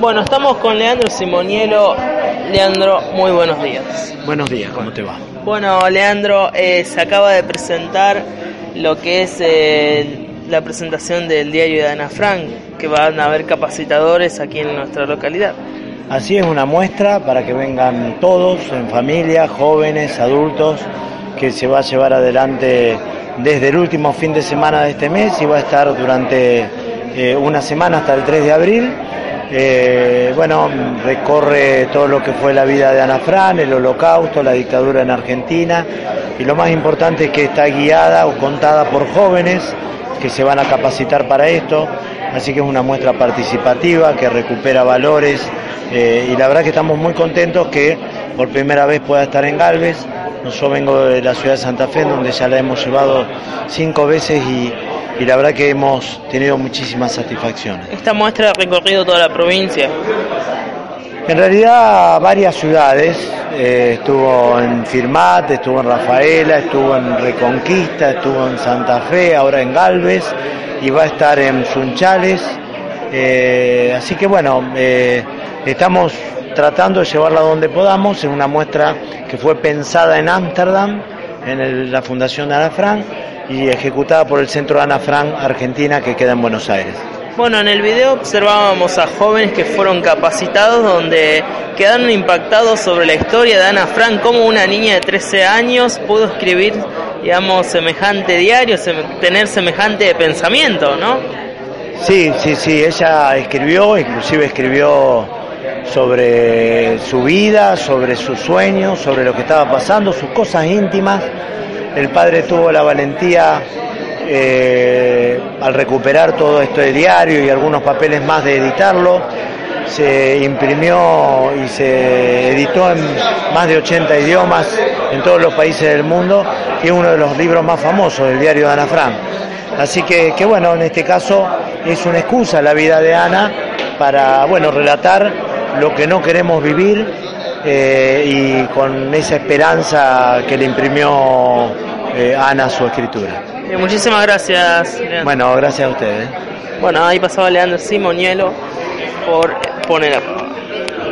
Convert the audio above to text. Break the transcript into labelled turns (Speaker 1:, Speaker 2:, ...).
Speaker 1: Bueno, estamos con Leandro Simonielo. Leandro, muy buenos días.
Speaker 2: Buenos días, ¿cómo te va?
Speaker 1: Bueno, Leandro, eh, se acaba de presentar lo que es eh, la presentación del diario de Ana Frank, que van a haber capacitadores aquí en nuestra localidad.
Speaker 2: Así es una muestra para que vengan todos, en familia, jóvenes, adultos, que se va a llevar adelante desde el último fin de semana de este mes y va a estar durante eh, una semana hasta el 3 de abril. Eh, bueno, recorre todo lo que fue la vida de Ana Fran, el holocausto, la dictadura en Argentina y lo más importante es que está guiada o contada por jóvenes que se van a capacitar para esto, así que es una muestra participativa que recupera valores eh, y la verdad que estamos muy contentos que por primera vez pueda estar en Galvez. Yo vengo de la ciudad de Santa Fe, donde ya la hemos llevado cinco veces y, la verdad que hemos tenido muchísimas satisfacciones.
Speaker 1: ¿Esta muestra ha recorrido toda la provincia?
Speaker 2: En realidad varias ciudades, eh, estuvo en Firmat, estuvo en Rafaela, estuvo en Reconquista, estuvo en Santa Fe, ahora en Galvez y va a estar en Sunchales. Eh, así que bueno, eh, estamos tratando de llevarla donde podamos, en una muestra que fue pensada en Ámsterdam, en la Fundación Ana Frank y ejecutada por el Centro Ana Frank Argentina que queda en Buenos Aires.
Speaker 1: Bueno, en el video observábamos a jóvenes que fueron capacitados donde quedaron impactados sobre la historia de Ana Frank, cómo una niña de 13 años pudo escribir, digamos, semejante diario, tener semejante pensamiento, ¿no?
Speaker 2: Sí, sí, sí, ella escribió, inclusive escribió sobre su vida, sobre sus sueños, sobre lo que estaba pasando, sus cosas íntimas. El padre tuvo la valentía eh, al recuperar todo esto de diario y algunos papeles más de editarlo. Se imprimió y se editó en más de 80 idiomas en todos los países del mundo y es uno de los libros más famosos del diario de Ana Frank. Así que, que bueno, en este caso es una excusa la vida de Ana para bueno relatar lo que no queremos vivir eh, y con esa esperanza que le imprimió eh, Ana su escritura.
Speaker 1: muchísimas gracias.
Speaker 2: Bueno, gracias a ustedes.
Speaker 1: Bueno, ahí pasaba Leandro Simonielo por poner